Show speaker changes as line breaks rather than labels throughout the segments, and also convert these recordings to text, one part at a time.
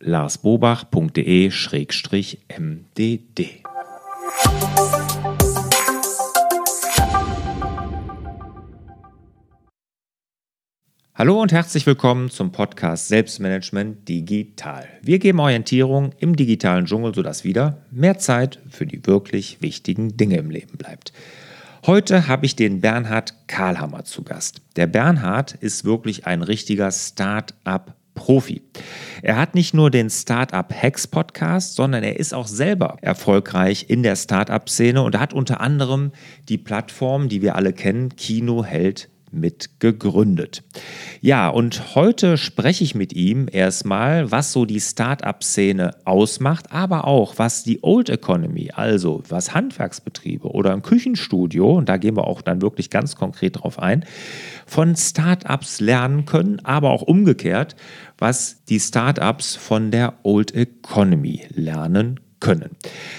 larsbobach.de-mdd. Hallo und herzlich willkommen zum Podcast Selbstmanagement Digital. Wir geben Orientierung im digitalen Dschungel, sodass wieder mehr Zeit für die wirklich wichtigen Dinge im Leben bleibt. Heute habe ich den Bernhard Karlhammer zu Gast. Der Bernhard ist wirklich ein richtiger Start-up Profi. Er hat nicht nur den Startup Hacks Podcast, sondern er ist auch selber erfolgreich in der Startup-Szene und hat unter anderem die Plattform, die wir alle kennen, Kino Held mit gegründet. Ja, und heute spreche ich mit ihm erstmal, was so die Start-up-Szene ausmacht, aber auch was die Old Economy, also was Handwerksbetriebe oder ein Küchenstudio, und da gehen wir auch dann wirklich ganz konkret drauf ein, von Start-ups lernen können, aber auch umgekehrt, was die Start-ups von der Old Economy lernen können können.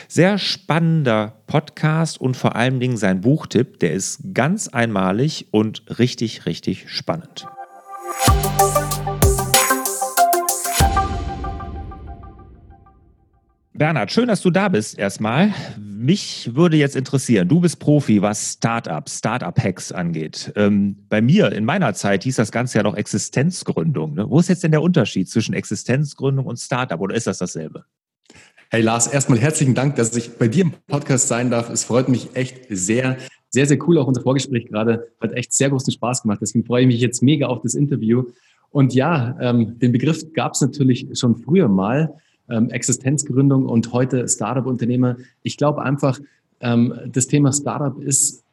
Sehr spannender Podcast und vor allen Dingen sein Buchtipp, der ist ganz einmalig und richtig, richtig spannend. Bernhard, schön, dass du da bist erstmal. Mich würde jetzt interessieren, du bist Profi, was Startups, Startup-Hacks angeht. Ähm, bei mir, in meiner Zeit, hieß das Ganze ja noch Existenzgründung. Ne? Wo ist jetzt denn der Unterschied zwischen Existenzgründung und Startup oder ist das dasselbe?
Hey Lars, erstmal herzlichen Dank, dass ich bei dir im Podcast sein darf. Es freut mich echt sehr, sehr, sehr cool. Auch unser Vorgespräch gerade hat echt sehr großen Spaß gemacht. Deswegen freue ich mich jetzt mega auf das Interview. Und ja, ähm, den Begriff gab es natürlich schon früher mal, ähm, Existenzgründung und heute Startup-Unternehmer. Ich glaube einfach, ähm, das Thema Startup ist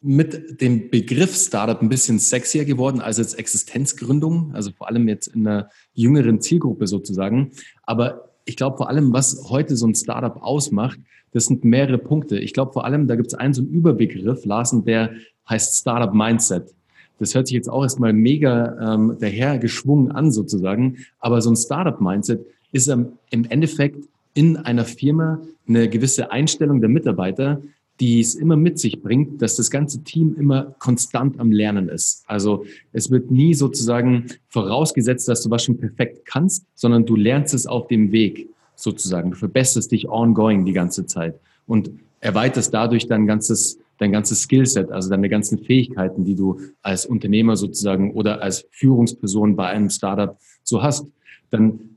mit dem Begriff Startup ein bisschen sexier geworden als jetzt Existenzgründung, also vor allem jetzt in einer jüngeren Zielgruppe sozusagen. Aber ich glaube vor allem, was heute so ein Startup ausmacht, das sind mehrere Punkte. Ich glaube vor allem, da gibt es einen so einen Überbegriff, Larsen, der heißt Startup Mindset. Das hört sich jetzt auch erstmal mega ähm, dahergeschwungen an sozusagen, aber so ein Startup Mindset ist ähm, im Endeffekt in einer Firma eine gewisse Einstellung der Mitarbeiter, die es immer mit sich bringt, dass das ganze Team immer konstant am Lernen ist. Also es wird nie sozusagen vorausgesetzt, dass du was schon perfekt kannst, sondern du lernst es auf dem Weg sozusagen. Du verbesserst dich ongoing die ganze Zeit und erweiterst dadurch dein ganzes, dein ganzes Skillset, also deine ganzen Fähigkeiten, die du als Unternehmer sozusagen oder als Führungsperson bei einem Startup so hast. Dann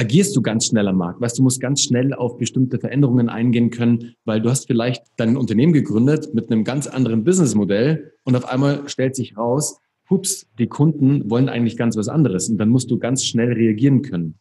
agierst du ganz schnell am Markt. Weißt du, musst ganz schnell auf bestimmte Veränderungen eingehen können, weil du hast vielleicht dein Unternehmen gegründet mit einem ganz anderen Businessmodell und auf einmal stellt sich raus, hups, die Kunden wollen eigentlich ganz was anderes und dann musst du ganz schnell reagieren können.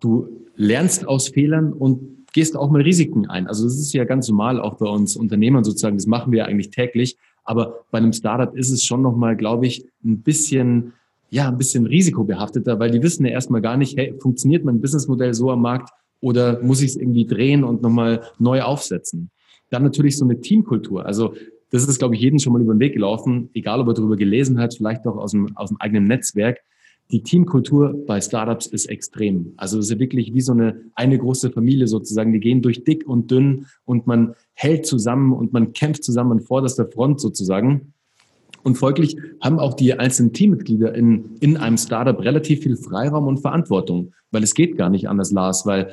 Du lernst aus Fehlern und gehst auch mal Risiken ein. Also das ist ja ganz normal auch bei uns Unternehmern sozusagen. Das machen wir eigentlich täglich. Aber bei einem Startup ist es schon nochmal, glaube ich, ein bisschen ja, ein bisschen risikobehafteter, weil die wissen ja erstmal gar nicht, hey, funktioniert mein Businessmodell so am Markt oder muss ich es irgendwie drehen und nochmal neu aufsetzen? Dann natürlich so eine Teamkultur. Also das ist, glaube ich, jedem schon mal über den Weg gelaufen, egal ob er darüber gelesen hat, vielleicht auch aus dem, aus dem eigenen Netzwerk. Die Teamkultur bei Startups ist extrem. Also es ist wirklich wie so eine, eine große Familie sozusagen. Die gehen durch dick und dünn und man hält zusammen und man kämpft zusammen an vorderster Front sozusagen. Und folglich haben auch die einzelnen Teammitglieder in, in einem Startup relativ viel Freiraum und Verantwortung, weil es geht gar nicht anders, Lars, weil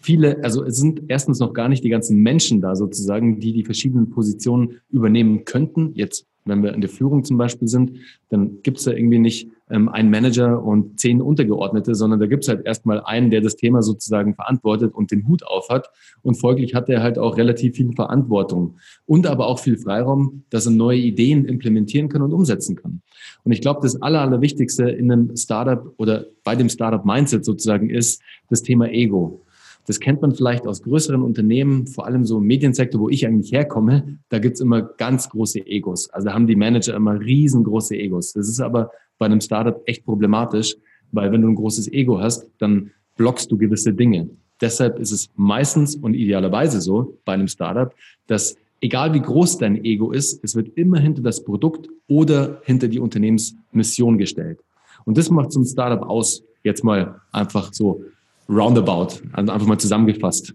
viele, also es sind erstens noch gar nicht die ganzen Menschen da sozusagen, die die verschiedenen Positionen übernehmen könnten. Jetzt wenn wir in der Führung zum Beispiel sind, dann gibt es da irgendwie nicht ähm, einen Manager und zehn Untergeordnete, sondern da gibt es halt erstmal einen, der das Thema sozusagen verantwortet und den Hut auf hat. Und folglich hat er halt auch relativ viel Verantwortung und aber auch viel Freiraum, dass er neue Ideen implementieren kann und umsetzen kann. Und ich glaube, das Aller, Allerwichtigste in einem Startup oder bei dem Startup-Mindset sozusagen ist das Thema Ego. Das kennt man vielleicht aus größeren Unternehmen, vor allem so im Mediensektor, wo ich eigentlich herkomme. Da gibt's immer ganz große Egos. Also da haben die Manager immer riesengroße Egos. Das ist aber bei einem Startup echt problematisch, weil wenn du ein großes Ego hast, dann blockst du gewisse Dinge. Deshalb ist es meistens und idealerweise so bei einem Startup, dass egal wie groß dein Ego ist, es wird immer hinter das Produkt oder hinter die Unternehmensmission gestellt. Und das macht so ein Startup aus. Jetzt mal einfach so roundabout, also einfach mal zusammengefasst.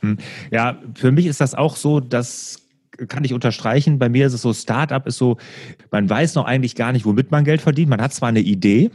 Hm. Ja, für mich ist das auch so, dass kann ich unterstreichen. Bei mir ist es so, Startup ist so, man weiß noch eigentlich gar nicht, womit man Geld verdient. Man hat zwar eine Idee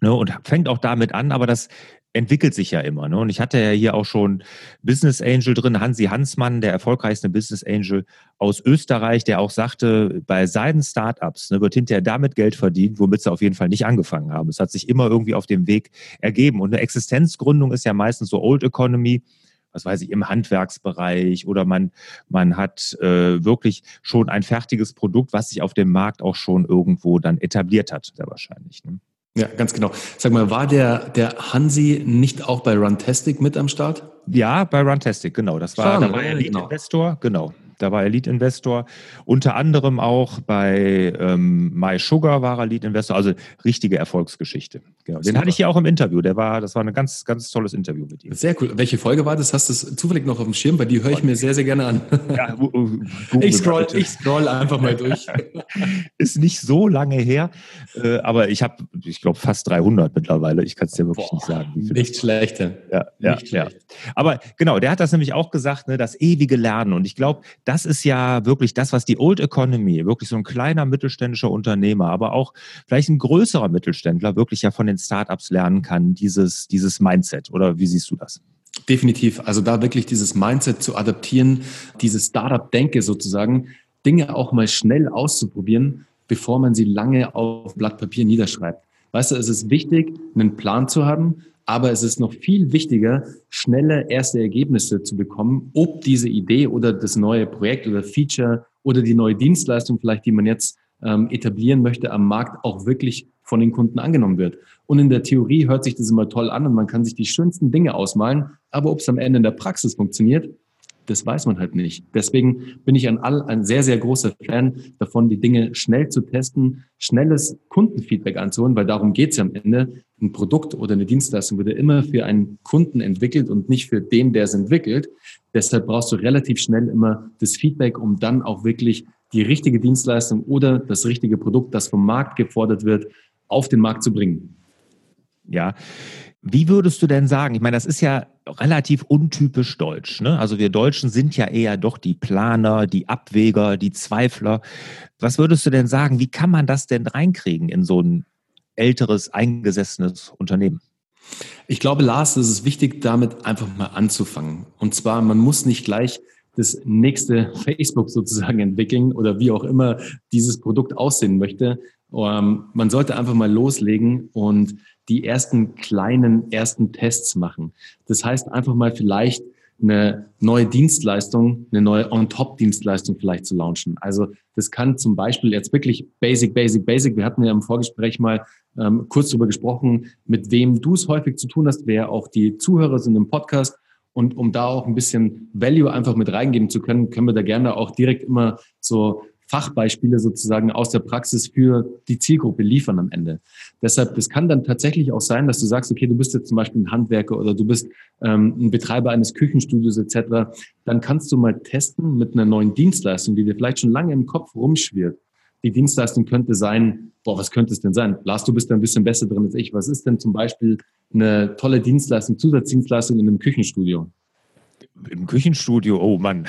ne, und fängt auch damit an, aber das entwickelt sich ja immer. Ne? Und ich hatte ja hier auch schon Business Angel drin, Hansi Hansmann, der erfolgreichste Business Angel aus Österreich, der auch sagte, bei seinen Startups ne, wird hinterher damit Geld verdient, womit sie auf jeden Fall nicht angefangen haben. Es hat sich immer irgendwie auf dem Weg ergeben. Und eine Existenzgründung ist ja meistens so Old Economy was weiß ich, im Handwerksbereich oder man, man hat äh, wirklich schon ein fertiges Produkt, was sich auf dem Markt auch schon irgendwo dann etabliert hat, sehr wahrscheinlich. Ne?
Ja, ganz genau. Sag mal, war der, der Hansi nicht auch bei Runtastic mit am Start?
Ja, bei Runtastic, genau. Das war, da war er Lead-Investor, genau. genau. Da war er Lead-Investor. Unter anderem auch bei ähm, MySugar war er Lead-Investor. Also richtige Erfolgsgeschichte. Genau. Den hatte ich hier auch im Interview. Der war, das war ein ganz, ganz tolles Interview mit ihm.
Sehr cool. Welche Folge war das? Hast du es zufällig noch auf dem Schirm? Weil die höre ich mir sehr, sehr gerne an. Ja, ich, scroll, ich scroll einfach mal durch.
Ist nicht so lange her, äh, aber ich habe, ich glaube, fast 300 mittlerweile. Ich kann es dir wirklich Boah, nicht sagen.
Nicht schlecht. Ja,
ja, nicht ja. Schlecht. Aber genau, der hat das nämlich auch gesagt, ne, das ewige Lernen. Und ich glaube, das ist ja wirklich das, was die Old Economy, wirklich so ein kleiner mittelständischer Unternehmer, aber auch vielleicht ein größerer Mittelständler wirklich ja von den Startups lernen kann, dieses, dieses Mindset. Oder wie siehst du das?
Definitiv. Also da wirklich dieses Mindset zu adaptieren, diese Startup-Denke sozusagen, Dinge auch mal schnell auszuprobieren, bevor man sie lange auf Blatt Papier niederschreibt. Weißt du, es ist wichtig, einen Plan zu haben, aber es ist noch viel wichtiger, schnelle erste Ergebnisse zu bekommen, ob diese Idee oder das neue Projekt oder Feature oder die neue Dienstleistung vielleicht, die man jetzt ähm, etablieren möchte am Markt, auch wirklich von den Kunden angenommen wird. Und in der Theorie hört sich das immer toll an und man kann sich die schönsten Dinge ausmalen, aber ob es am Ende in der Praxis funktioniert, das weiß man halt nicht. Deswegen bin ich ein, ein sehr, sehr großer Fan davon, die Dinge schnell zu testen, schnelles Kundenfeedback anzuholen, weil darum geht es ja am Ende. Ein Produkt oder eine Dienstleistung wird ja immer für einen Kunden entwickelt und nicht für den, der es entwickelt. Deshalb brauchst du relativ schnell immer das Feedback, um dann auch wirklich die richtige Dienstleistung oder das richtige Produkt, das vom Markt gefordert wird, auf den Markt zu bringen.
Ja, wie würdest du denn sagen? Ich meine, das ist ja relativ untypisch deutsch. Ne? Also wir Deutschen sind ja eher doch die Planer, die Abwäger, die Zweifler. Was würdest du denn sagen? Wie kann man das denn reinkriegen in so ein älteres, eingesessenes Unternehmen?
Ich glaube, Lars, es ist wichtig, damit einfach mal anzufangen. Und zwar, man muss nicht gleich das nächste Facebook sozusagen entwickeln oder wie auch immer dieses Produkt aussehen möchte. Ähm, man sollte einfach mal loslegen und die ersten kleinen ersten Tests machen. Das heißt einfach mal vielleicht eine neue Dienstleistung, eine neue On-Top-Dienstleistung vielleicht zu launchen. Also das kann zum Beispiel jetzt wirklich Basic, Basic, Basic. Wir hatten ja im Vorgespräch mal ähm, kurz darüber gesprochen, mit wem du es häufig zu tun hast, wer auch die Zuhörer sind im Podcast. Und um da auch ein bisschen Value einfach mit reingeben zu können, können wir da gerne auch direkt immer so Fachbeispiele sozusagen aus der Praxis für die Zielgruppe liefern am Ende. Deshalb, das kann dann tatsächlich auch sein, dass du sagst, okay, du bist jetzt zum Beispiel ein Handwerker oder du bist ähm, ein Betreiber eines Küchenstudios etc. Dann kannst du mal testen mit einer neuen Dienstleistung, die dir vielleicht schon lange im Kopf rumschwirrt. Die Dienstleistung könnte sein, boah, was könnte es denn sein? Lars, du bist da ein bisschen besser drin als ich. Was ist denn zum Beispiel eine tolle Dienstleistung, Zusatzdienstleistung in einem Küchenstudio?
Im Küchenstudio, oh Mann.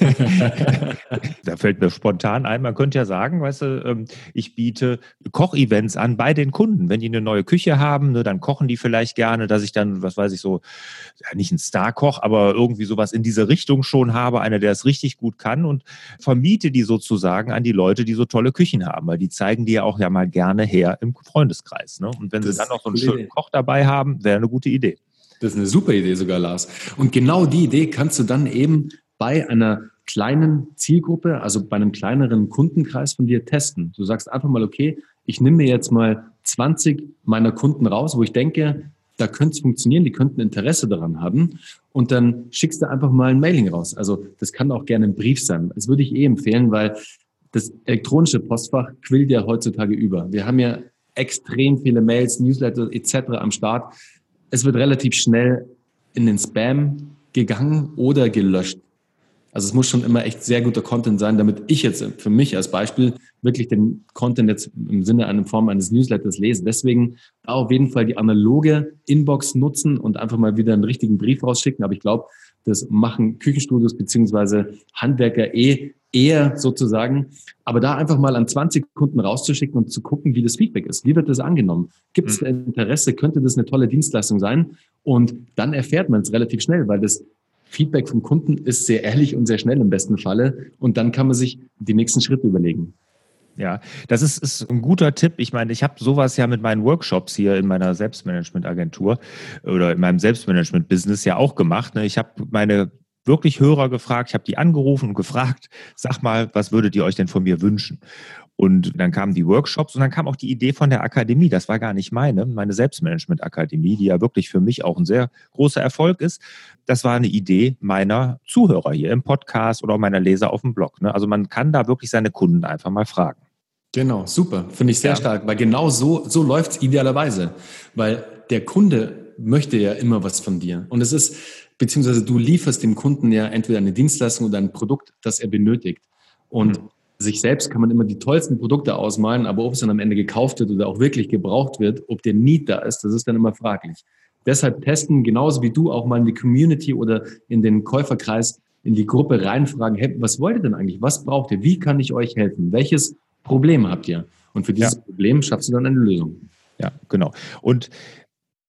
da fällt mir spontan ein, man könnte ja sagen, weißt du, ähm, ich biete Kochevents an bei den Kunden. Wenn die eine neue Küche haben, ne, dann kochen die vielleicht gerne, dass ich dann, was weiß ich, so, ja, nicht ein Star-Koch, aber irgendwie sowas in diese Richtung schon habe, einer, der es richtig gut kann und vermiete die sozusagen an die Leute, die so tolle Küchen haben, weil die zeigen die ja auch ja mal gerne her im Freundeskreis. Ne? Und wenn das sie dann noch so einen schönen Koch dabei haben, wäre eine gute Idee.
Das ist eine super Idee sogar, Lars. Und genau die Idee kannst du dann eben bei einer kleinen Zielgruppe, also bei einem kleineren Kundenkreis von dir testen. Du sagst einfach mal, okay, ich nehme mir jetzt mal 20 meiner Kunden raus, wo ich denke, da könnte es funktionieren, die könnten Interesse daran haben. Und dann schickst du einfach mal ein Mailing raus. Also das kann auch gerne ein Brief sein. Das würde ich eh empfehlen, weil das elektronische Postfach quillt ja heutzutage über. Wir haben ja extrem viele Mails, Newsletter etc. am Start es wird relativ schnell in den Spam gegangen oder gelöscht. Also es muss schon immer echt sehr guter Content sein, damit ich jetzt für mich als Beispiel wirklich den Content jetzt im Sinne einer Form eines Newsletters lese. Deswegen auf jeden Fall die analoge Inbox nutzen und einfach mal wieder einen richtigen Brief rausschicken. Aber ich glaube, das machen Küchenstudios beziehungsweise Handwerker eh eher sozusagen. Aber da einfach mal an 20 Kunden rauszuschicken und zu gucken, wie das Feedback ist. Wie wird das angenommen? Gibt es mhm. Interesse? Könnte das eine tolle Dienstleistung sein? Und dann erfährt man es relativ schnell, weil das Feedback vom Kunden ist sehr ehrlich und sehr schnell im besten Falle. Und dann kann man sich die nächsten Schritte überlegen.
Ja, das ist, ist ein guter Tipp. Ich meine, ich habe sowas ja mit meinen Workshops hier in meiner Selbstmanagement-Agentur oder in meinem Selbstmanagement-Business ja auch gemacht. Ne? Ich habe meine wirklich Hörer gefragt, ich habe die angerufen und gefragt, sag mal, was würdet ihr euch denn von mir wünschen? Und dann kamen die Workshops und dann kam auch die Idee von der Akademie. Das war gar nicht meine, meine Selbstmanagement-Akademie, die ja wirklich für mich auch ein sehr großer Erfolg ist. Das war eine Idee meiner Zuhörer hier im Podcast oder meiner Leser auf dem Blog. Ne? Also man kann da wirklich seine Kunden einfach mal fragen.
Genau, super. Finde ich sehr ja. stark, weil genau so, so läuft es idealerweise. Weil der Kunde möchte ja immer was von dir. Und es ist, beziehungsweise du lieferst dem Kunden ja entweder eine Dienstleistung oder ein Produkt, das er benötigt. Und mhm sich selbst kann man immer die tollsten Produkte ausmalen, aber ob es dann am Ende gekauft wird oder auch wirklich gebraucht wird, ob der Need da ist, das ist dann immer fraglich. Deshalb testen, genauso wie du auch mal in die Community oder in den Käuferkreis, in die Gruppe reinfragen, hey, was wollt ihr denn eigentlich? Was braucht ihr? Wie kann ich euch helfen? Welches Problem habt ihr? Und für dieses ja. Problem schaffst du dann eine Lösung.
Ja, genau. Und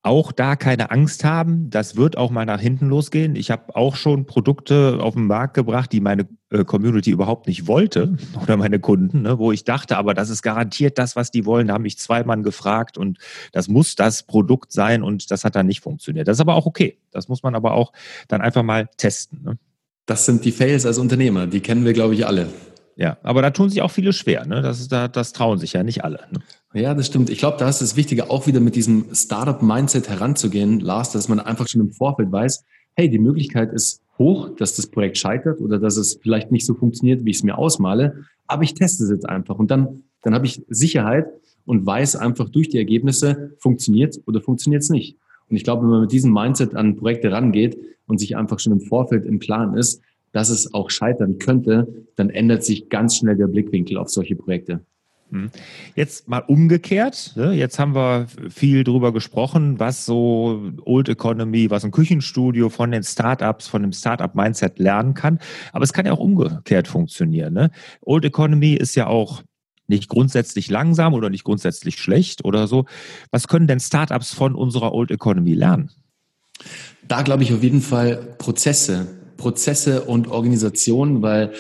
auch da keine Angst haben. Das wird auch mal nach hinten losgehen. Ich habe auch schon Produkte auf den Markt gebracht, die meine äh, Community überhaupt nicht wollte oder meine Kunden, ne, wo ich dachte, aber das ist garantiert das, was die wollen. Da haben mich zwei Mann gefragt und das muss das Produkt sein und das hat dann nicht funktioniert. Das ist aber auch okay. Das muss man aber auch dann einfach mal testen. Ne?
Das sind die Fails als Unternehmer. Die kennen wir, glaube ich, alle.
Ja, aber da tun sich auch viele schwer. Ne? Das, da, das trauen sich ja nicht alle. Ne?
Ja, das stimmt. Ich glaube, da ist es wichtiger, auch wieder mit diesem Startup-Mindset heranzugehen, Lars, dass man einfach schon im Vorfeld weiß, hey, die Möglichkeit ist hoch, dass das Projekt scheitert oder dass es vielleicht nicht so funktioniert, wie ich es mir ausmale, aber ich teste es jetzt einfach und dann, dann habe ich Sicherheit und weiß einfach durch die Ergebnisse, funktioniert oder funktioniert es nicht. Und ich glaube, wenn man mit diesem Mindset an Projekte rangeht und sich einfach schon im Vorfeld im Klaren ist, dass es auch scheitern könnte, dann ändert sich ganz schnell der Blickwinkel auf solche Projekte.
Hm. Jetzt mal umgekehrt. Ne? Jetzt haben wir viel darüber gesprochen, was so Old Economy, was ein Küchenstudio von den Startups, von dem Startup-Mindset lernen kann. Aber es kann ja auch umgekehrt funktionieren. Ne? Old Economy ist ja auch nicht grundsätzlich langsam oder nicht grundsätzlich schlecht oder so. Was können denn Startups von unserer Old Economy lernen?
Da glaube ich auf jeden Fall Prozesse. Prozesse und Organisation, weil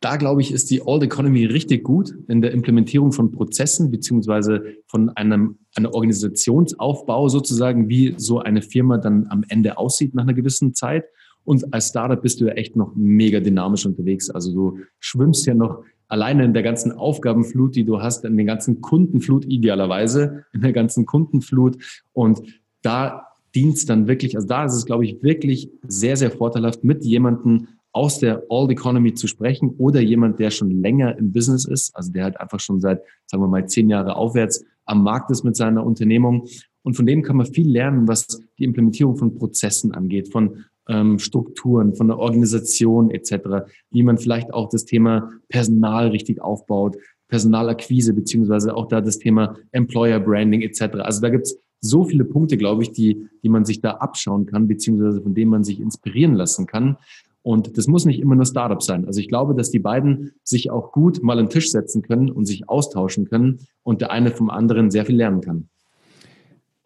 da glaube ich, ist die Old Economy richtig gut in der Implementierung von Prozessen beziehungsweise von einem, einem Organisationsaufbau sozusagen, wie so eine Firma dann am Ende aussieht nach einer gewissen Zeit. Und als Startup bist du ja echt noch mega dynamisch unterwegs. Also du schwimmst ja noch alleine in der ganzen Aufgabenflut, die du hast, in der ganzen Kundenflut idealerweise, in der ganzen Kundenflut. Und da Dienst dann wirklich, also da ist es, glaube ich, wirklich sehr, sehr vorteilhaft, mit jemandem aus der Old Economy zu sprechen oder jemand, der schon länger im Business ist, also der halt einfach schon seit, sagen wir mal, zehn Jahre aufwärts am Markt ist mit seiner Unternehmung. Und von dem kann man viel lernen, was die Implementierung von Prozessen angeht, von ähm, Strukturen, von der Organisation etc., wie man vielleicht auch das Thema Personal richtig aufbaut, Personalakquise, beziehungsweise auch da das Thema Employer Branding etc. Also da gibt's so viele Punkte, glaube ich, die, die man sich da abschauen kann, beziehungsweise von denen man sich inspirieren lassen kann. Und das muss nicht immer nur Startup sein. Also ich glaube, dass die beiden sich auch gut mal an den Tisch setzen können und sich austauschen können und der eine vom anderen sehr viel lernen kann.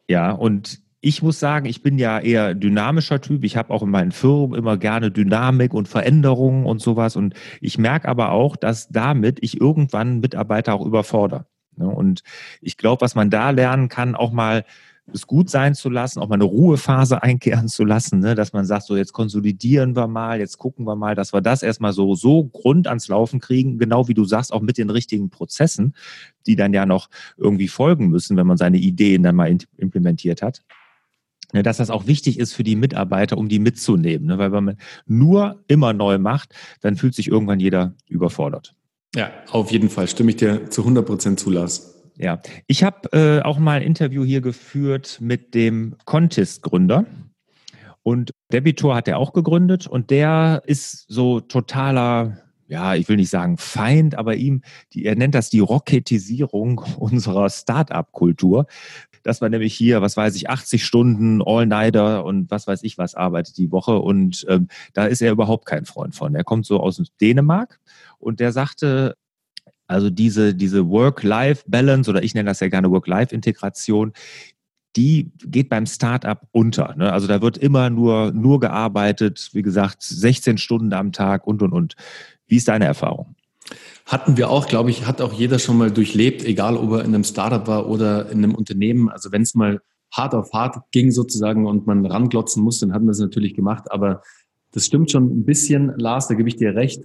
Ja, und ich muss sagen, ich bin ja eher dynamischer Typ. Ich habe auch in meinen Firmen immer gerne Dynamik und Veränderungen und sowas. Und ich merke aber auch, dass damit ich irgendwann Mitarbeiter auch überfordere. Ne? Und ich glaube, was man da lernen kann, auch mal es gut sein zu lassen, auch mal eine Ruhephase einkehren zu lassen, ne? dass man sagt, so jetzt konsolidieren wir mal, jetzt gucken wir mal, dass wir das erstmal so, so Grund ans Laufen kriegen, genau wie du sagst, auch mit den richtigen Prozessen, die dann ja noch irgendwie folgen müssen, wenn man seine Ideen dann mal implementiert hat. Ja, dass das auch wichtig ist für die Mitarbeiter, um die mitzunehmen. Ne? Weil wenn man nur immer neu macht, dann fühlt sich irgendwann jeder überfordert.
Ja, auf jeden Fall. Stimme ich dir zu 100 Prozent zu, Lars.
Ja, ich habe äh, auch mal ein Interview hier geführt mit dem Contest-Gründer. Und Debitor hat er auch gegründet und der ist so totaler ja, ich will nicht sagen Feind, aber ihm, die, er nennt das die Rocketisierung unserer Start-up-Kultur. Dass man nämlich hier, was weiß ich, 80 Stunden All-Nighter und was weiß ich was arbeitet die Woche. Und ähm, da ist er überhaupt kein Freund von. Er kommt so aus Dänemark und der sagte, also diese, diese Work-Life-Balance oder ich nenne das ja gerne Work-Life-Integration, die geht beim Startup unter. Ne? Also da wird immer nur, nur gearbeitet, wie gesagt, 16 Stunden am Tag und, und, und. Wie ist deine Erfahrung?
Hatten wir auch, glaube ich, hat auch jeder schon mal durchlebt, egal ob er in einem Startup war oder in einem Unternehmen. Also wenn es mal hart auf hart ging sozusagen und man ranglotzen musste, dann hatten wir es natürlich gemacht. Aber das stimmt schon ein bisschen, Lars, da gebe ich dir recht,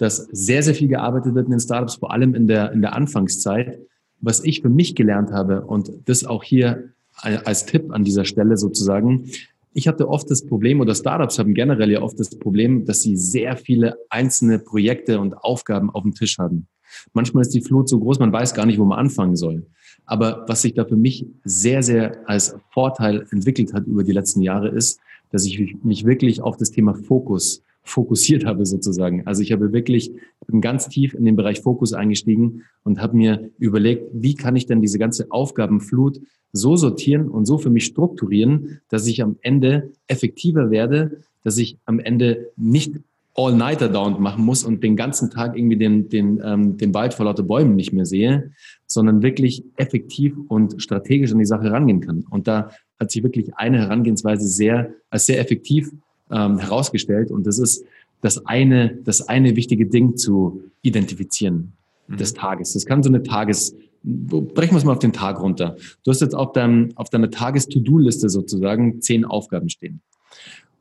dass sehr, sehr viel gearbeitet wird in den Startups, vor allem in der, in der Anfangszeit. Was ich für mich gelernt habe und das auch hier als Tipp an dieser Stelle sozusagen, ich hatte oft das Problem, oder Startups haben generell ja oft das Problem, dass sie sehr viele einzelne Projekte und Aufgaben auf dem Tisch haben. Manchmal ist die Flut so groß, man weiß gar nicht, wo man anfangen soll. Aber was sich da für mich sehr, sehr als Vorteil entwickelt hat über die letzten Jahre ist, dass ich mich wirklich auf das Thema Fokus fokussiert habe sozusagen. Also ich habe wirklich, bin ganz tief in den Bereich Fokus eingestiegen und habe mir überlegt, wie kann ich denn diese ganze Aufgabenflut so sortieren und so für mich strukturieren, dass ich am Ende effektiver werde, dass ich am Ende nicht All-Nighter down machen muss und den ganzen Tag irgendwie den, den, ähm, den Wald vor lauter Bäumen nicht mehr sehe, sondern wirklich effektiv und strategisch an die Sache rangehen kann. Und da hat sich wirklich eine Herangehensweise sehr, als sehr effektiv ähm, herausgestellt. Und das ist das eine, das eine wichtige Ding zu identifizieren mhm. des Tages. Das kann so eine Tages, brechen wir es mal auf den Tag runter. Du hast jetzt auf, deinem, auf deiner Tages-To-Do-Liste sozusagen zehn Aufgaben stehen.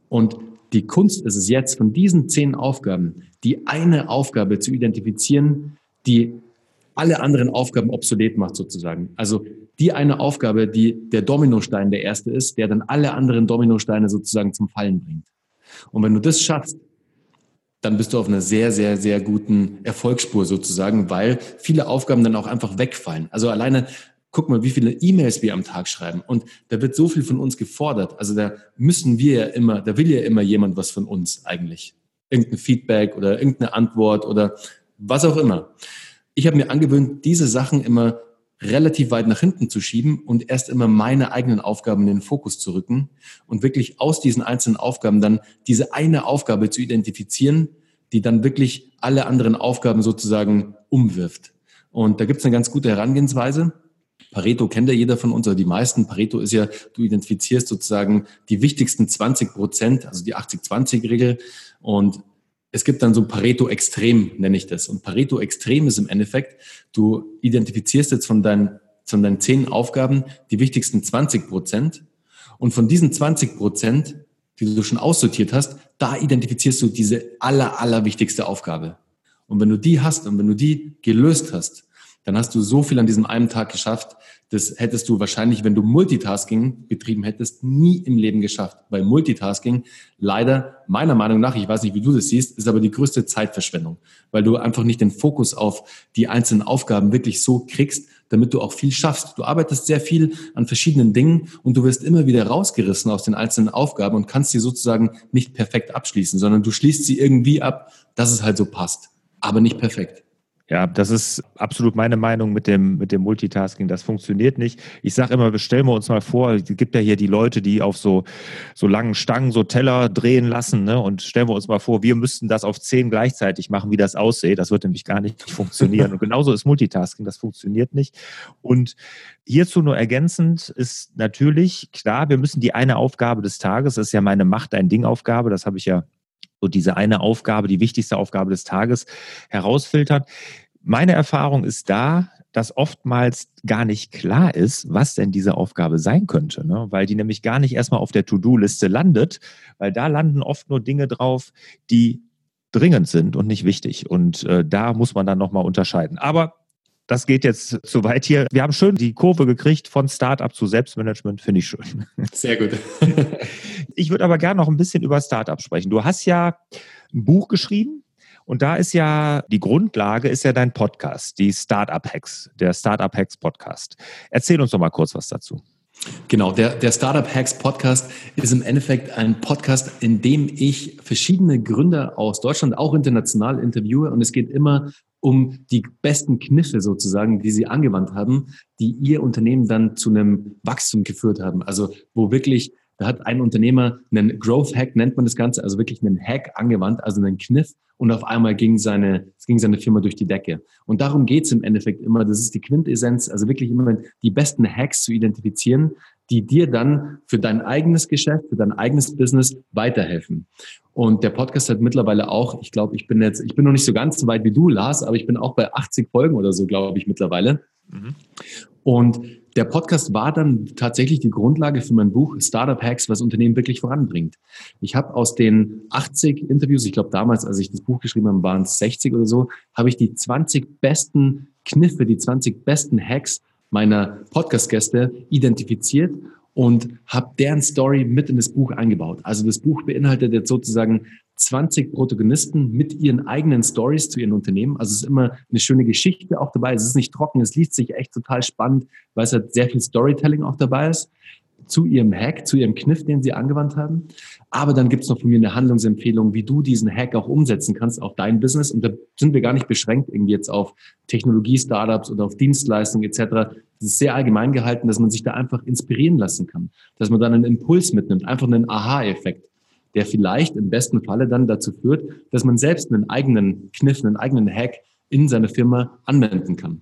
Und die Kunst ist es jetzt, von diesen zehn Aufgaben die eine Aufgabe zu identifizieren, die alle anderen Aufgaben obsolet macht sozusagen. Also die eine Aufgabe, die der Dominostein der erste ist, der dann alle anderen Dominosteine sozusagen zum Fallen bringt. Und wenn du das schaffst, dann bist du auf einer sehr, sehr, sehr guten Erfolgsspur sozusagen, weil viele Aufgaben dann auch einfach wegfallen. Also alleine guck mal, wie viele E-Mails wir am Tag schreiben. Und da wird so viel von uns gefordert. Also da müssen wir ja immer, da will ja immer jemand was von uns eigentlich. Irgendein Feedback oder irgendeine Antwort oder was auch immer. Ich habe mir angewöhnt, diese Sachen immer relativ weit nach hinten zu schieben und erst immer meine eigenen Aufgaben in den Fokus zu rücken und wirklich aus diesen einzelnen Aufgaben dann diese eine Aufgabe zu identifizieren, die dann wirklich alle anderen Aufgaben sozusagen umwirft. Und da gibt es eine ganz gute Herangehensweise. Pareto kennt ja jeder von uns, oder die meisten. Pareto ist ja, du identifizierst sozusagen die wichtigsten 20 Prozent, also die 80-20-Regel. Und es gibt dann so Pareto-Extrem, nenne ich das. Und Pareto-Extrem ist im Endeffekt, du identifizierst jetzt von deinen, von deinen zehn Aufgaben die wichtigsten 20 Prozent. Und von diesen 20 Prozent, die du schon aussortiert hast, da identifizierst du diese aller, aller wichtigste Aufgabe. Und wenn du die hast und wenn du die gelöst hast, dann hast du so viel an diesem einen Tag geschafft, das hättest du wahrscheinlich, wenn du Multitasking betrieben hättest, nie im Leben geschafft. Weil Multitasking leider meiner Meinung nach, ich weiß nicht, wie du das siehst, ist aber die größte Zeitverschwendung, weil du einfach nicht den Fokus auf die einzelnen Aufgaben wirklich so kriegst, damit du auch viel schaffst. Du arbeitest sehr viel an verschiedenen Dingen und du wirst immer wieder rausgerissen aus den einzelnen Aufgaben und kannst sie sozusagen nicht perfekt abschließen, sondern du schließt sie irgendwie ab, dass es halt so passt, aber nicht perfekt.
Ja, das ist absolut meine Meinung mit dem, mit dem Multitasking. Das funktioniert nicht. Ich sage immer, stellen wir uns mal vor, es gibt ja hier die Leute, die auf so, so langen Stangen so Teller drehen lassen. Ne? Und stellen wir uns mal vor, wir müssten das auf zehn gleichzeitig machen, wie das aussieht. Das wird nämlich gar nicht funktionieren. Und genauso ist Multitasking. Das funktioniert nicht. Und hierzu nur ergänzend ist natürlich klar, wir müssen die eine Aufgabe des Tages, das ist ja meine Macht, ein Ding Aufgabe, das habe ich ja so diese eine Aufgabe, die wichtigste Aufgabe des Tages herausfiltern. Meine Erfahrung ist da, dass oftmals gar nicht klar ist, was denn diese Aufgabe sein könnte, ne? weil die nämlich gar nicht erstmal auf der To-Do-Liste landet, weil da landen oft nur Dinge drauf, die dringend sind und nicht wichtig. Und äh, da muss man dann nochmal unterscheiden. Aber das geht jetzt zu weit hier. Wir haben schön die Kurve gekriegt von Startup zu Selbstmanagement, finde ich schön.
Sehr gut.
ich würde aber gerne noch ein bisschen über Startup sprechen. Du hast ja ein Buch geschrieben, und da ist ja die Grundlage, ist ja dein Podcast, die Startup Hacks, der Startup Hacks Podcast. Erzähl uns doch mal kurz was dazu.
Genau, der, der Startup Hacks Podcast ist im Endeffekt ein Podcast, in dem ich verschiedene Gründer aus Deutschland, auch international interviewe. Und es geht immer um die besten Kniffe sozusagen, die sie angewandt haben, die ihr Unternehmen dann zu einem Wachstum geführt haben. Also wo wirklich, da hat ein Unternehmer einen Growth Hack, nennt man das Ganze, also wirklich einen Hack angewandt, also einen Kniff und auf einmal ging seine, ging seine Firma durch die Decke. Und darum geht's im Endeffekt immer, das ist die Quintessenz, also wirklich immer die besten Hacks zu identifizieren, die dir dann für dein eigenes Geschäft, für dein eigenes Business weiterhelfen. Und der Podcast hat mittlerweile auch, ich glaube, ich bin jetzt, ich bin noch nicht so ganz so weit wie du, Lars, aber ich bin auch bei 80 Folgen oder so, glaube ich, mittlerweile. Mhm. Und der Podcast war dann tatsächlich die Grundlage für mein Buch Startup Hacks, was Unternehmen wirklich voranbringt. Ich habe aus den 80 Interviews, ich glaube damals, als ich das Buch geschrieben habe, waren es 60 oder so, habe ich die 20 besten Kniffe, die 20 besten Hacks meiner Podcast-Gäste identifiziert und habe deren Story mit in das Buch eingebaut. Also das Buch beinhaltet jetzt sozusagen 20 Protagonisten mit ihren eigenen Stories zu ihren Unternehmen. Also es ist immer eine schöne Geschichte auch dabei. Es ist nicht trocken, es liest sich echt total spannend, weil es halt sehr viel Storytelling auch dabei ist zu ihrem Hack, zu ihrem Kniff, den sie angewandt haben. Aber dann gibt es noch von mir eine Handlungsempfehlung, wie du diesen Hack auch umsetzen kannst auf dein Business. Und da sind wir gar nicht beschränkt irgendwie jetzt auf Technologie-Startups oder auf Dienstleistungen etc. Das ist sehr allgemein gehalten, dass man sich da einfach inspirieren lassen kann. Dass man dann einen Impuls mitnimmt, einfach einen Aha-Effekt, der vielleicht im besten Falle dann dazu führt, dass man selbst einen eigenen Kniff, einen eigenen Hack in seiner Firma anwenden kann.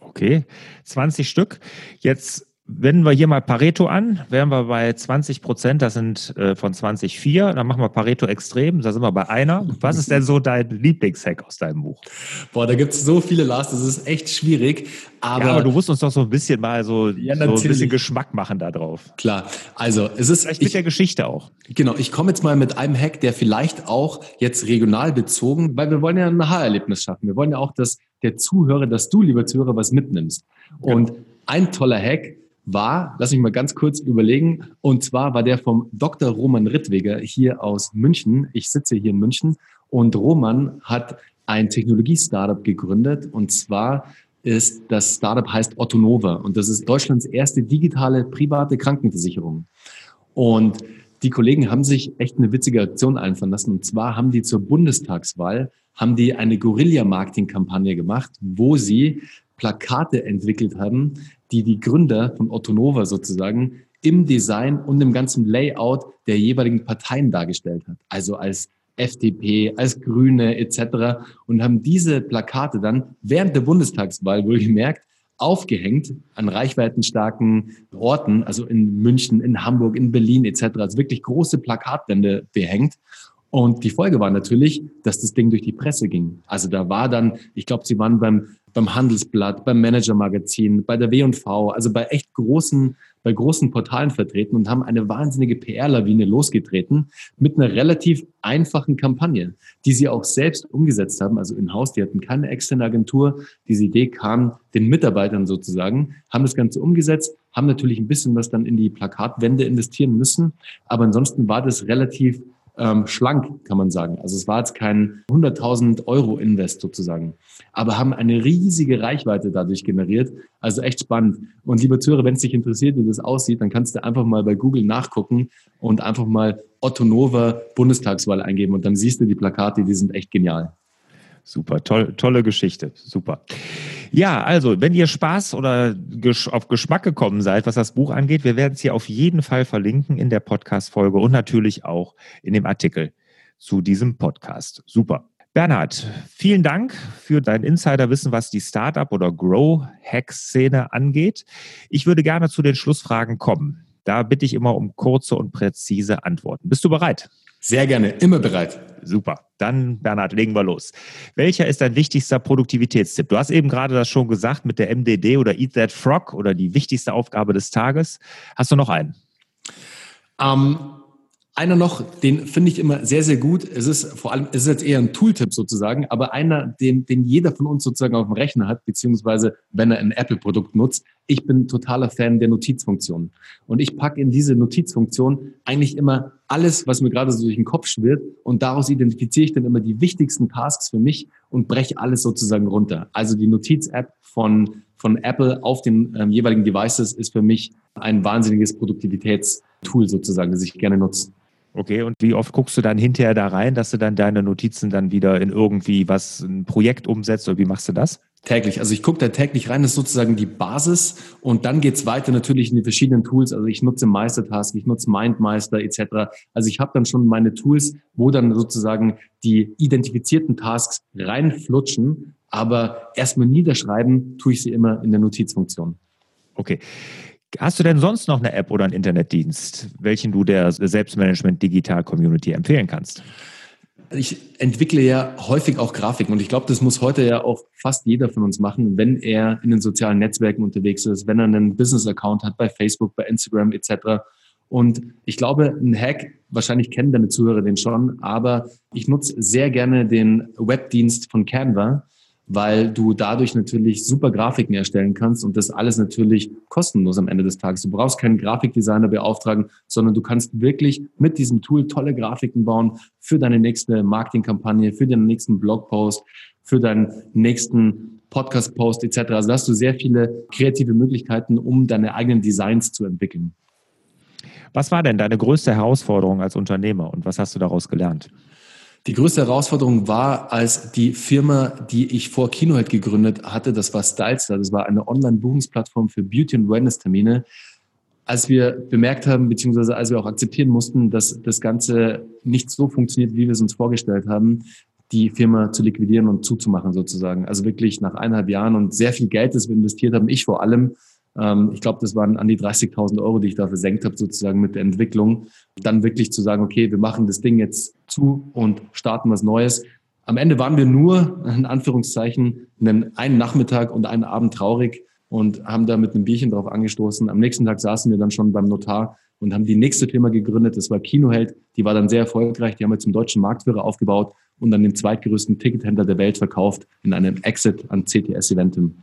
Okay, 20 Stück. Jetzt Wenden wir hier mal Pareto an, wären wir bei 20 Prozent, das sind äh, von 20 vier. Dann machen wir Pareto extrem, da sind wir bei einer. Was ist denn so dein Lieblingshack aus deinem Buch?
Boah, da gibt es so viele, Lars, das ist echt schwierig.
Aber, ja, aber du musst uns doch so ein bisschen mal so, ja, so ein bisschen Geschmack machen da drauf.
Klar, also es ist...
Vielleicht mit ich, der Geschichte auch.
Genau, ich komme jetzt mal mit einem Hack, der vielleicht auch jetzt regional bezogen, weil wir wollen ja ein Aha-Erlebnis schaffen. Wir wollen ja auch, dass der Zuhörer, dass du, lieber Zuhörer, was mitnimmst. Und genau. ein toller Hack, war, lass mich mal ganz kurz überlegen, und zwar war der vom Dr. Roman Rittweger hier aus München. Ich sitze hier in München und Roman hat ein Technologie-Startup gegründet und zwar ist das Startup heißt Ottonova und das ist Deutschlands erste digitale private Krankenversicherung. Und die Kollegen haben sich echt eine witzige Aktion einfallen lassen. Und zwar haben die zur Bundestagswahl haben die eine Guerilla-Marketing-Kampagne gemacht, wo sie Plakate entwickelt haben, die die Gründer von Otto Nova sozusagen im Design und im ganzen Layout der jeweiligen Parteien dargestellt hat. Also als FDP, als Grüne etc. und haben diese Plakate dann während der Bundestagswahl wohlgemerkt aufgehängt an reichweitenstarken Orten, also in München, in Hamburg, in Berlin etc. Also wirklich große Plakatwände behängt. Und die Folge war natürlich, dass das Ding durch die Presse ging. Also da war dann, ich glaube, sie waren beim beim Handelsblatt, beim Manager-Magazin, bei der W&V, also bei echt großen, bei großen Portalen vertreten und haben eine wahnsinnige PR-Lawine losgetreten mit einer relativ einfachen Kampagne, die sie auch selbst umgesetzt haben, also in-house. Die hatten keine externe Agentur. Diese Idee kam den Mitarbeitern sozusagen, haben das Ganze umgesetzt, haben natürlich ein bisschen was dann in die Plakatwände investieren müssen, aber ansonsten war das relativ ähm, schlank, kann man sagen. Also es war jetzt kein 100.000 Euro Invest sozusagen, aber haben eine riesige Reichweite dadurch generiert. Also echt spannend. Und lieber Zuhörer, wenn es dich interessiert, wie das aussieht, dann kannst du einfach mal bei Google nachgucken und einfach mal Otto Nova Bundestagswahl eingeben und dann siehst du die Plakate, die sind echt genial.
Super, toll, tolle Geschichte, super. Ja, also, wenn ihr Spaß oder auf Geschmack gekommen seid, was das Buch angeht, wir werden es hier auf jeden Fall verlinken in der Podcast-Folge und natürlich auch in dem Artikel zu diesem Podcast. Super. Bernhard, vielen Dank für dein Insiderwissen, was die Startup- oder Grow-Hack-Szene angeht. Ich würde gerne zu den Schlussfragen kommen. Da bitte ich immer um kurze und präzise Antworten. Bist du bereit?
Sehr gerne, immer bereit.
Super. Dann, Bernhard, legen wir los. Welcher ist dein wichtigster Produktivitätstipp? Du hast eben gerade das schon gesagt mit der MDD oder Eat That Frog oder die wichtigste Aufgabe des Tages. Hast du noch einen?
Ähm, einer noch, den finde ich immer sehr, sehr gut. Es ist vor allem, es ist jetzt eher ein Tooltip sozusagen, aber einer, den, den jeder von uns sozusagen auf dem Rechner hat, beziehungsweise wenn er ein Apple-Produkt nutzt. Ich bin totaler Fan der Notizfunktion. Und ich packe in diese Notizfunktion eigentlich immer alles, was mir gerade so durch den Kopf schwirrt. Und daraus identifiziere ich dann immer die wichtigsten Tasks für mich und breche alles sozusagen runter. Also die Notiz-App von von Apple auf den ähm, jeweiligen Devices ist für mich ein wahnsinniges Produktivitätstool sozusagen, das ich gerne nutze.
Okay, und wie oft guckst du dann hinterher da rein, dass du dann deine Notizen dann wieder in irgendwie was, ein Projekt umsetzt oder wie machst du das?
Täglich. Also ich gucke da täglich rein, das ist sozusagen die Basis und dann geht's weiter natürlich in die verschiedenen Tools. Also ich nutze Meistertask, ich nutze Mindmeister etc. Also ich habe dann schon meine Tools, wo dann sozusagen die identifizierten Tasks reinflutschen, aber erstmal niederschreiben tue ich sie immer in der Notizfunktion.
Okay. Hast du denn sonst noch eine App oder einen Internetdienst, welchen du der Selbstmanagement Digital Community empfehlen kannst?
Ich entwickle ja häufig auch Grafiken und ich glaube, das muss heute ja auch fast jeder von uns machen, wenn er in den sozialen Netzwerken unterwegs ist, wenn er einen Business-Account hat bei Facebook, bei Instagram etc. Und ich glaube, ein Hack, wahrscheinlich kennen deine Zuhörer den schon, aber ich nutze sehr gerne den Webdienst von Canva, weil du dadurch natürlich super Grafiken erstellen kannst und das alles natürlich kostenlos am Ende des Tages. Du brauchst keinen Grafikdesigner beauftragen, sondern du kannst wirklich mit diesem Tool tolle Grafiken bauen für deine nächste Marketingkampagne, für deinen nächsten Blogpost, für deinen nächsten Podcast-Post etc. Also hast du sehr viele kreative Möglichkeiten, um deine eigenen Designs zu entwickeln.
Was war denn deine größte Herausforderung als Unternehmer und was hast du daraus gelernt?
Die größte Herausforderung war, als die Firma, die ich vor Kinohead gegründet hatte, das war Stylestar, das war eine Online-Buchungsplattform für Beauty- und Wellness-Termine. Als wir bemerkt haben, beziehungsweise als wir auch akzeptieren mussten, dass das Ganze nicht so funktioniert, wie wir es uns vorgestellt haben, die Firma zu liquidieren und zuzumachen sozusagen. Also wirklich nach eineinhalb Jahren und sehr viel Geld, das wir investiert haben, ich vor allem, ähm, ich glaube, das waren an die 30.000 Euro, die ich da versenkt habe, sozusagen mit der Entwicklung. Dann wirklich zu sagen, okay, wir machen das Ding jetzt zu und starten was Neues. Am Ende waren wir nur, in Anführungszeichen, einen, einen Nachmittag und einen Abend traurig und haben da mit einem Bierchen drauf angestoßen. Am nächsten Tag saßen wir dann schon beim Notar und haben die nächste Firma gegründet. Das war Kinoheld. Die war dann sehr erfolgreich. Die haben wir zum deutschen Marktführer aufgebaut und dann den zweitgrößten Tickethändler der Welt verkauft in einem Exit an CTS Eventim.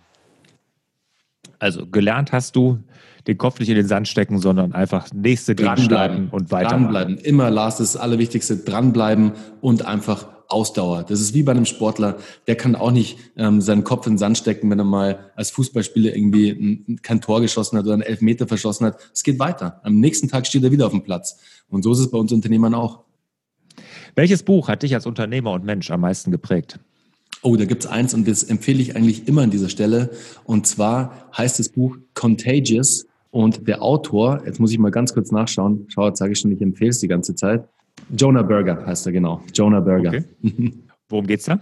Also gelernt hast du, den Kopf nicht in den Sand stecken, sondern einfach nächste starten und weitermachen.
Dranbleiben. Immer, Lars, das Allerwichtigste, dranbleiben und einfach Ausdauer. Das ist wie bei einem Sportler, der kann auch nicht ähm, seinen Kopf in den Sand stecken, wenn er mal als Fußballspieler irgendwie ein, kein Tor geschossen hat oder einen Elfmeter verschossen hat. Es geht weiter. Am nächsten Tag steht er wieder auf dem Platz. Und so ist es bei uns Unternehmern auch.
Welches Buch hat dich als Unternehmer und Mensch am meisten geprägt?
Oh, da gibt's eins und das empfehle ich eigentlich immer an dieser Stelle. Und zwar heißt das Buch Contagious und der Autor, jetzt muss ich mal ganz kurz nachschauen, schau, jetzt sage ich schon, ich empfehle es die ganze Zeit. Jonah Berger heißt er, genau. Jonah Berger. Okay.
Worum geht's da?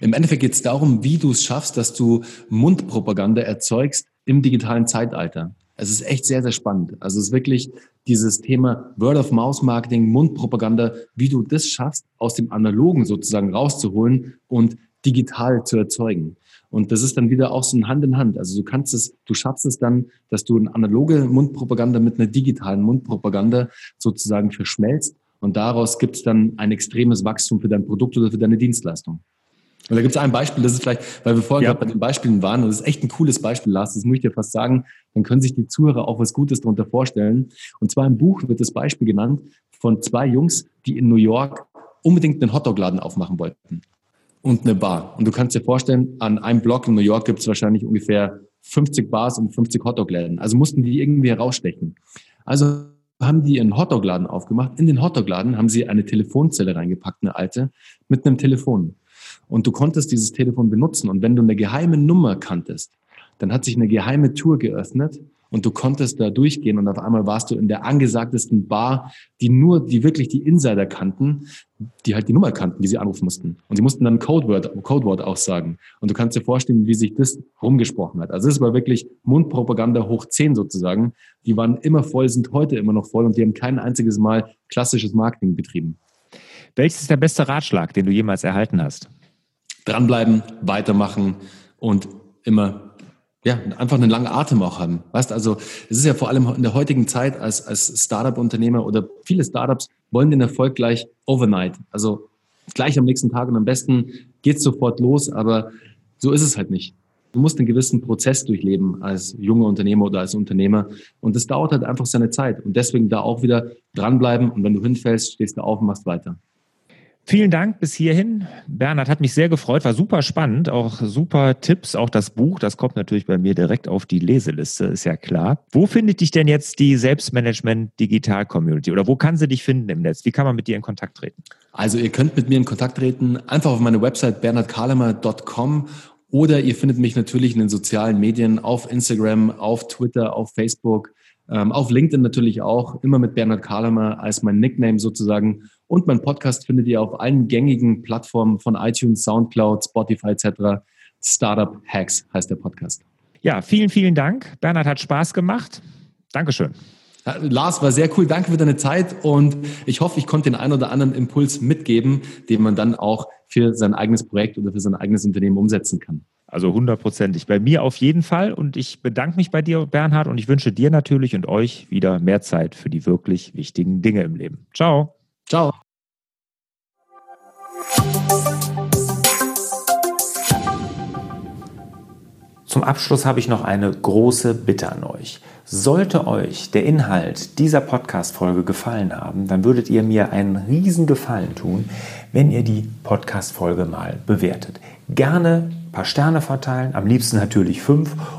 Im Endeffekt geht es darum, wie du es schaffst, dass du Mundpropaganda erzeugst im digitalen Zeitalter. Es ist echt sehr, sehr spannend. Also es ist wirklich dieses Thema Word-of-Mouth-Marketing, Mundpropaganda, wie du das schaffst, aus dem Analogen sozusagen rauszuholen und digital zu erzeugen. Und das ist dann wieder auch so ein Hand in Hand. Also du kannst es, du schaffst es dann, dass du eine analoge Mundpropaganda mit einer digitalen Mundpropaganda sozusagen verschmelzt und daraus gibt es dann ein extremes Wachstum für dein Produkt oder für deine Dienstleistung. Und da gibt es ein Beispiel, das ist vielleicht, weil wir vorhin ja. gerade bei den Beispielen waren, und das ist echt ein cooles Beispiel, Lars, das muss ich dir fast sagen, dann können sich die Zuhörer auch was Gutes darunter vorstellen. Und zwar im Buch wird das Beispiel genannt von zwei Jungs, die in New York unbedingt einen Hotdog-Laden aufmachen wollten und eine Bar. Und du kannst dir vorstellen, an einem Block in New York gibt es wahrscheinlich ungefähr 50 Bars und 50 Hotdog-Läden. Also mussten die irgendwie herausstechen. Also haben die einen Hotdog-Laden aufgemacht. In den Hotdog-Laden haben sie eine Telefonzelle reingepackt, eine alte, mit einem Telefon. Und du konntest dieses Telefon benutzen. Und wenn du eine geheime Nummer kanntest, dann hat sich eine geheime Tour geöffnet und du konntest da durchgehen und auf einmal warst du in der angesagtesten Bar, die nur, die wirklich die Insider kannten, die halt die Nummer kannten, die sie anrufen mussten. Und sie mussten dann ein Codewort, Codewort aussagen. Und du kannst dir vorstellen, wie sich das rumgesprochen hat. Also es war wirklich Mundpropaganda hoch 10 sozusagen. Die waren immer voll, sind heute immer noch voll und die haben kein einziges Mal klassisches Marketing betrieben.
Welches ist der beste Ratschlag, den du jemals erhalten hast?
Dranbleiben, weitermachen und immer ja, einfach einen langen Atem auch haben. Weißt also, es ist ja vor allem in der heutigen Zeit als, als Startup-Unternehmer oder viele Startups wollen den Erfolg gleich overnight. Also gleich am nächsten Tag und am besten geht's sofort los, aber so ist es halt nicht. Du musst einen gewissen Prozess durchleben als junger Unternehmer oder als Unternehmer. Und das dauert halt einfach seine Zeit. Und deswegen da auch wieder dranbleiben. Und wenn du hinfällst, stehst du auf und machst weiter.
Vielen Dank bis hierhin. Bernhard hat mich sehr gefreut, war super spannend, auch super Tipps, auch das Buch, das kommt natürlich bei mir direkt auf die Leseliste, ist ja klar. Wo findet dich denn jetzt die Selbstmanagement Digital Community oder wo kann sie dich finden im Netz? Wie kann man mit dir in Kontakt treten?
Also ihr könnt mit mir in Kontakt treten, einfach auf meine Website bernhardkalemer.com oder ihr findet mich natürlich in den sozialen Medien auf Instagram, auf Twitter, auf Facebook, ähm, auf LinkedIn natürlich auch, immer mit Bernhard Kalemer als mein Nickname sozusagen. Und mein Podcast findet ihr auf allen gängigen Plattformen von iTunes, Soundcloud, Spotify etc. Startup Hacks heißt der Podcast.
Ja, vielen, vielen Dank. Bernhard hat Spaß gemacht. Dankeschön.
Lars, war sehr cool. Danke für deine Zeit und ich hoffe, ich konnte den einen oder anderen Impuls mitgeben, den man dann auch für sein eigenes Projekt oder für sein eigenes Unternehmen umsetzen kann.
Also hundertprozentig. Bei mir auf jeden Fall. Und ich bedanke mich bei dir, Bernhard, und ich wünsche dir natürlich und euch wieder mehr Zeit für die wirklich wichtigen Dinge im Leben. Ciao.
Ciao.
Zum Abschluss habe ich noch eine große Bitte an euch. Sollte euch der Inhalt dieser Podcast-Folge gefallen haben, dann würdet ihr mir einen riesen Gefallen tun, wenn ihr die Podcast-Folge mal bewertet. Gerne ein paar Sterne verteilen, am liebsten natürlich fünf